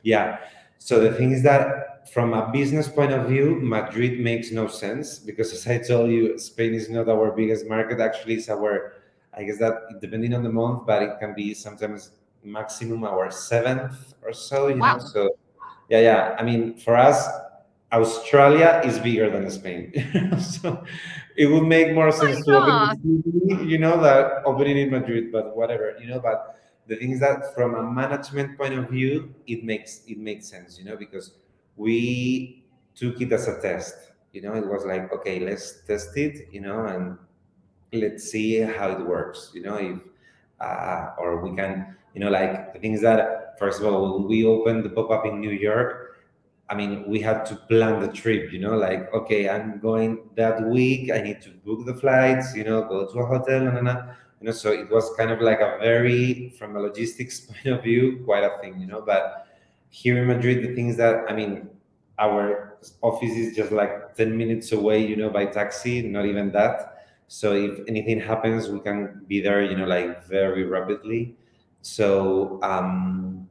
Yeah. So the thing is that from a business point of view, Madrid makes no sense because, as I told you, Spain is not our biggest market. Actually, it's our, I guess that depending on the month, but it can be sometimes maximum our seventh or so. You know. Wow. So yeah, yeah. I mean, for us, Australia is bigger than Spain, *laughs* so it would make more My sense to open God. in Sydney, you know, that opening in Madrid. But whatever, you know. But the thing is that from a management point of view, it makes it makes sense, you know, because we took it as a test. You know, it was like, okay, let's test it, you know, and let's see how it works you know if uh, or we can you know like the things that first of all we opened the pop-up in new york i mean we had to plan the trip you know like okay i'm going that week i need to book the flights you know go to a hotel and you know so it was kind of like a very from a logistics *laughs* point of view quite a thing you know but here in madrid the things that i mean our office is just like 10 minutes away you know by taxi not even that. So if anything happens we can be there you know like very rapidly. So um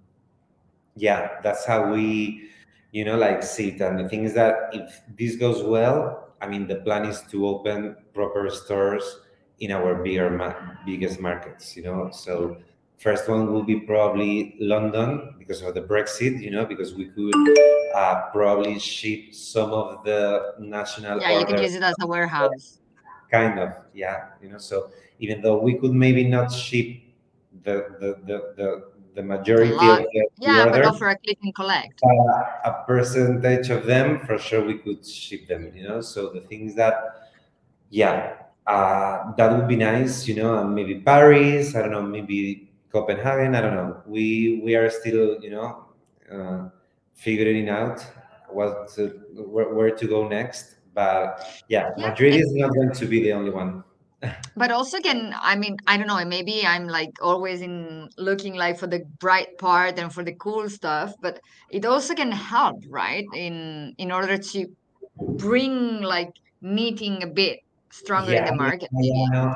yeah that's how we you know like sit. and the thing is that if this goes well i mean the plan is to open proper stores in our bigger ma- biggest markets you know so first one will be probably london because of the brexit you know because we could uh, probably ship some of the national Yeah, you can use it as a warehouse. kind of yeah you know so even though we could maybe not ship the the the the, the majority of lot. the, the Yeah, but orders offer a click and collect. uh, a percentage of them for sure we could ship them you know so the things that yeah uh, that would be nice you know and maybe paris i don't know maybe copenhagen i don't know we we are still you know uh, figuring out what to, where, where to go next but yeah Yeah, madrid is not going to be the only one but also can I mean I don't know maybe I'm like always in looking like for the bright part and for the cool stuff, but it also can help, right? In in order to bring like knitting a bit stronger in the market, yeah.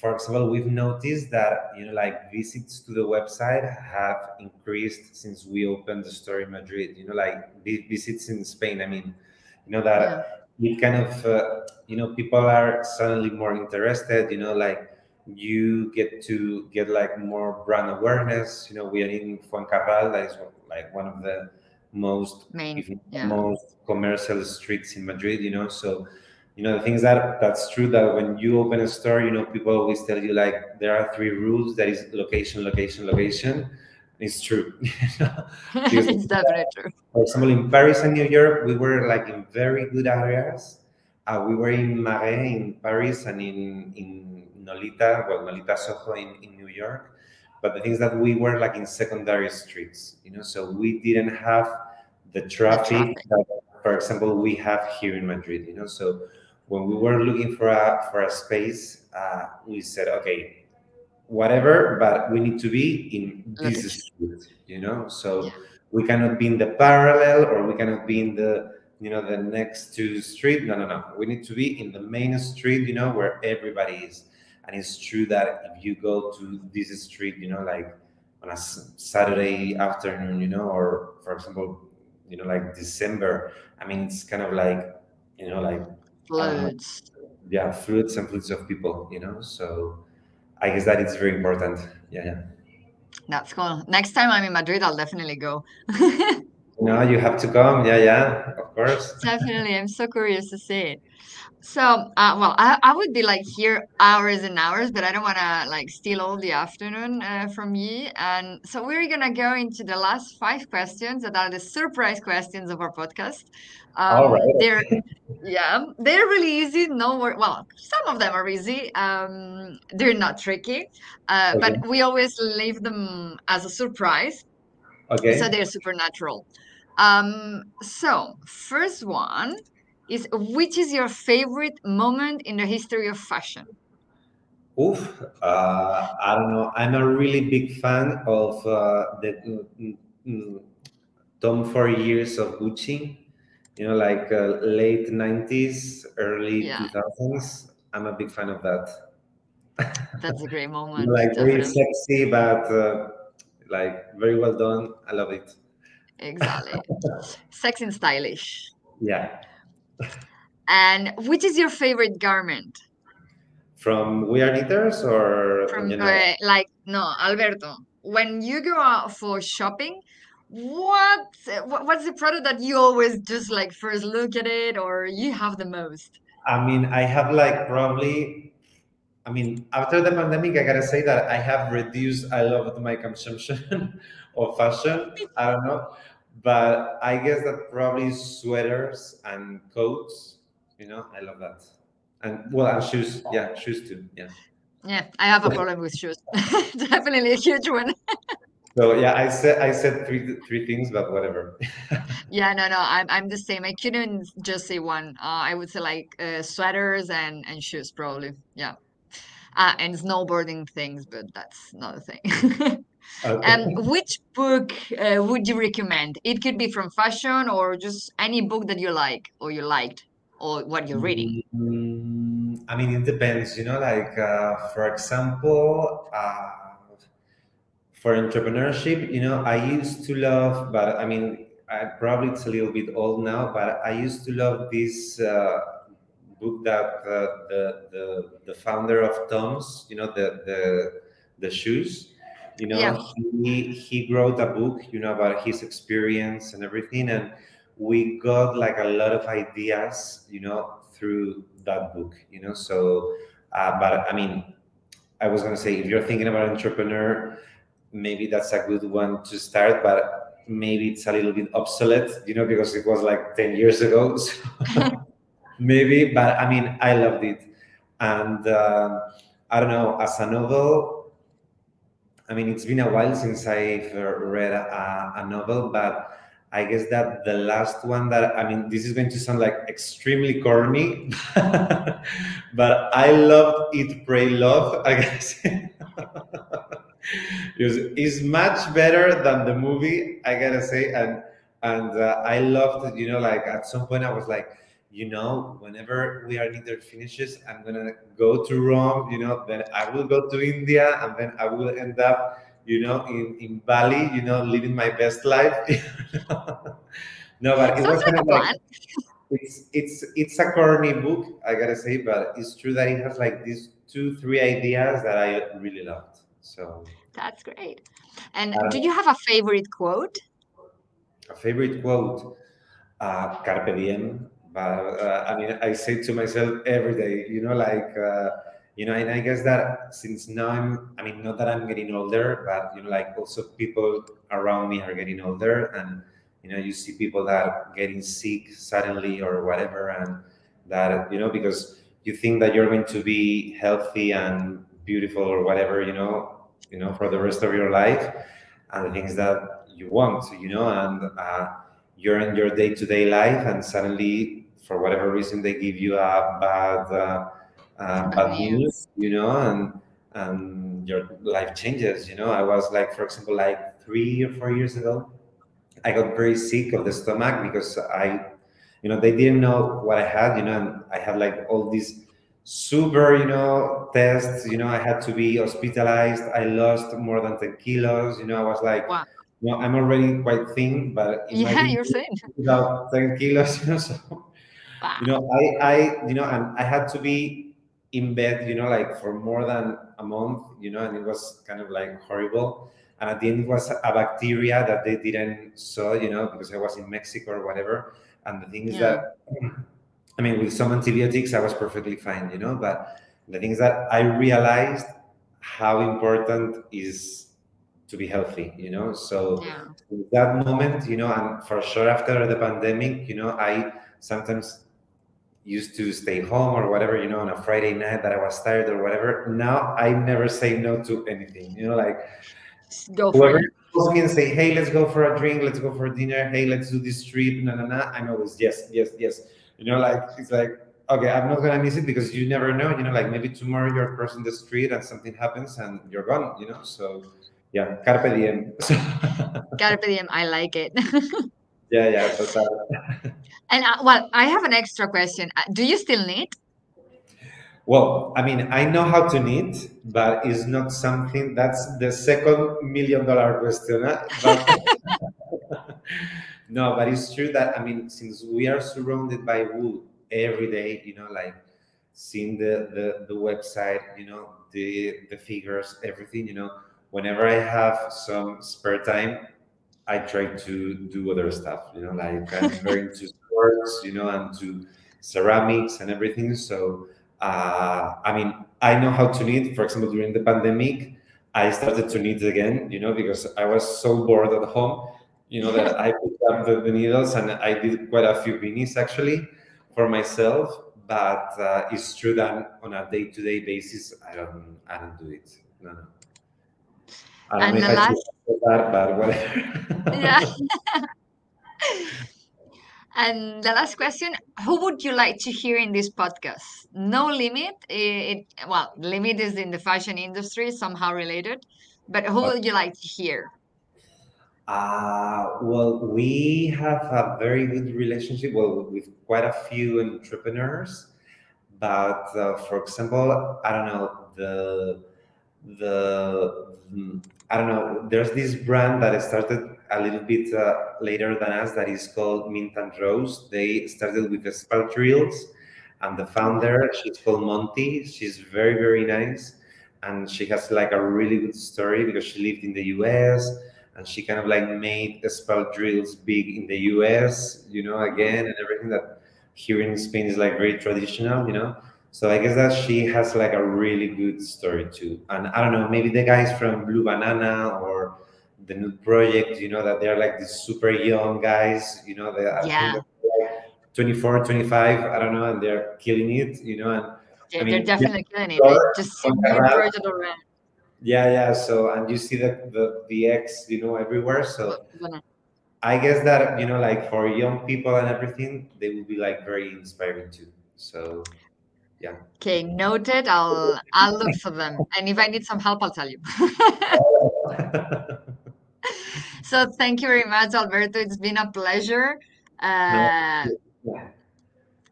for example, we've noticed that you know, like visits to the website have increased since we opened the store in Madrid. You know, like vi- visits in Spain. I mean, you know Yeah, that it kind of uh, you know people are suddenly more interested. You know, like you get to get like more brand awareness. You know, we are in Fuencarral, that is like one of the most, main. Yeah. most commercial streets in Madrid. You know, so you know the things that that's true that when you open a store you know people always tell you like there are three rules that is location location location it's true. *laughs* *laughs* It's definitely true. for example in paris and new york we were like in very good areas. Uh, we were in marais in paris and in in nolita well nolita soho in, in new york. But the things that we were like in secondary streets you know? So we didn't have the The traffic traffic. that for example we have here in madrid you know? So when we were looking for a for a space, uh, we said, okay, whatever, but we need to be in this street, you know. Yeah. So we cannot be in the parallel, or we cannot be in the you know the next to street. No, no, no. We need to be in the main street, you know, where everybody is. And it's true that if you go to this street, you know, like on a Saturday afternoon, you know, or for example, you know, like December, I mean, it's kind of like you know, like Floods. yeah, fruits and fruits of people, you know. So I guess that is very important. Yeah, yeah. That's cool. Next time I'm in Madrid, I'll definitely go. *laughs* No, you have to come. Yeah, yeah, of course. Definitely. I'm so curious to see it. So, uh, well, I, I would be like here hours and hours, but I don't want to like steal all the afternoon uh, from you. And so we're gonna go into the last five questions that are the surprise questions of our podcast. All Um, right. they're yeah, they're really easy. No Well, some of them are easy. Um, they're not tricky, uh, but we always leave them as a surprise, Okay. so they're supernatural. Um, so first one is which is your favorite moment in the history of fashion? Oof, uh, I don't know. I'm a really big fan of uh, the mm, mm, Tom Ford years of Gucci. You know, like uh, late '90s, early Yeah, 2000s. I'm a big fan of that. that's a great *laughs* moment, like very sexy, but uh, like very well done. I love it. Exactly. Sexy and stylish. Yeah. And which is your favorite garment? From We Are Knitters or From general? uh, like no, Alberto, when you go out for shopping, what what- what's the product that you always just like first look at it or you have the most? I mean, I have like probably I mean, after the pandemic, I gotta say that I have reduced a lot of my consumption *laughs* of fashion. I don't know, but I guess that probably sweaters and coats. You know, I love that, and well, and shoes. Yeah, shoes too. Yeah. Yeah, I have a problem with shoes. *laughs* Definitely a huge one. So yeah, I said I said three three things, but whatever. *laughs* Yeah, no, no, I'm I'm the same. I couldn't just say one. Uh, I would say like uh, sweaters and and shoes probably. Yeah. Uh, and snowboarding things, but that's not a thing. *laughs* Um, which book uh, would you recommend? It could be from fashion or just any book that you like or you liked or what you're reading. Mm, I mean, it depends. You know, like uh, for example. Uh, for entrepreneurship, you know, I used to love, but I mean, I probably it's a little bit old now, but I used to love this uh, book that uh, the the the founder of Tom's, you know, the the the shoes, you Yeah, know, he he wrote a book, you know, about his experience and everything, and we got like a lot of ideas, you know, through that book, you know. So, uh, but I mean, I was gonna say, if you're thinking about entrepreneur maybe that's a good one to start, but maybe it's a little bit obsolete, you know, because it was like 10 years ago. *laughs* So *laughs* maybe, but I mean, I loved it. And uh, I don't know, as a novel, I mean, it's been a while since I've uh, read a, a novel, but I guess that the last one that, I mean, this is going to sound like extremely corny, *laughs* but I loved Eat, Pray, Love, *laughs* I guess. It's much better than the movie, I gotta say, and and uh, I loved. You know, like at some point I was like, you know, whenever We Are Knitters finishes, I'm gonna go to Rome. You know, then I will go to India, and then I will end up, you know, in in Bali. You know, living my best life. *laughs* no, but it sounds was kind of like it's it's it's a corny book, I gotta say, but it's true that it has like these two, three ideas that I really loved. So. That's great. And do uh, you have a favorite quote? A favorite quote, uh, carpe diem. But uh, I mean, I say to myself every day, you know, like, uh, you know, and I guess that since now I'm, I mean, not that I'm getting older, but, you know, like also people around me are getting older and, you know, you see people that are getting sick suddenly or whatever. And that, you know, because you think that you're going to be healthy and beautiful or whatever, you know, you know, for the rest of your life and the things that you want, you know, and uh, you're in your day-to-day life, and suddenly, for whatever reason, they give you a bad uh, uh, Bad news, you know, and and your life changes. You know, I was like, for example, like three or four years ago, I got very sick of the stomach because I, you know, they didn't know what I had, you know, and I had like all these super, you know, tests, you know, I had to be hospitalized. I lost more than 10 kilos, you know, I was like, Wow. you know, I'm already quite thin, but *laughs* Yeah, you're thin. without 10 kilos, *laughs* you know, so you know i i you know and i had to be in bed you know like for more than a month you know and it was kind of like horrible and at the end it was a bacteria that they didn't saw you know because i was in mexico or whatever and the thing is Yeah. that *clears throat* i mean with some antibiotics i was perfectly fine you know but the thing is that i realized how important is to be healthy you know so Yeah. that moment you know and for sure after the pandemic you know i sometimes used to stay home or whatever, you know, on a Friday night that I was tired or whatever. Now I never say no to anything. You know, like go whoever it. also can say, hey, let's go for a drink, let's go for dinner, hey, let's do this trip, na na na. I'm always yes, yes, yes. You know, like it's like okay, I'm not gonna miss it because you never know. You know, like maybe tomorrow you're crossing the street and something happens and you're gone. You know, so yeah, carpe diem. *laughs* carpe diem. I like it. *laughs* yeah, yeah. Total. *laughs* and uh, well, I have an extra question. Uh, do you still knit? Well, I mean, I know how to knit, but it's not something that's the second million dollar question. But *laughs* no, but it's true that I mean, since we are surrounded by wool every day, you know, like seeing the the, the website, you know, the the figures, everything, you know, whenever I have some spare time, I try to do other stuff, you know, like I'm very into *laughs* you know, and to ceramics and everything. So uh, I mean, I know how to knit. For example, during the pandemic, I started to knit again, you know, because I was so bored at home, you know, that I picked up the, the needles and I did quite a few beanies actually for myself. But uh, it's true that on a day-to-day basis, I don't, I don't do it. No, no. I don't and know the if I last, say that, but whatever. yeah. *laughs* *laughs* And the last question, who would you like to hear in this podcast? No limit. It, it well, limit is in the fashion industry, somehow related. But who would you like to hear? Uh, well, we have a very good relationship, well, with quite a few entrepreneurs. But uh, for example, I don't know, the the mm, I don't know. There's this brand that started a little bit uh, later than us that is called Mint and Rose. They started with the espadrilles, and the founder, she's called Monty. She's very very nice, and she has like a really good story because she lived in the U.S. and she kind of like made the drills big in the U.S. You know, again, and everything that here in Spain is like very traditional. You know, so I guess that she has like a really good story too. And I don't know, maybe the guys from Blue Banana or the Nude Project, you know, that they're like these super young guys, you know, they think Yeah, they're like 24, 25, I don't know, and they're killing it, you know, and they're, I they're mean, yeah, definitely killing it. Just see new Fuencarral, yeah, yeah. So and you see the the the X, you know, everywhere. So I guess that, you know, like for young people and everything, they will be like very inspiring too. So yeah. Okay, noted. I'll I'll look for them. And if I need some help, I'll tell you. *laughs* *laughs* So thank you very much, Alberto. It's been a pleasure. Uh, yeah.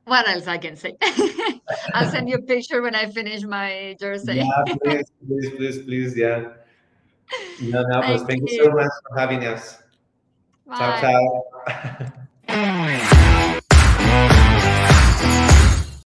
what else I can say? *laughs* I'll send you a picture when I finish my jersey. Yeah, *laughs* please, please, please, please, yeah. No, no, Thank thank you so much for having us. Ciao, Bye. ciao. *laughs*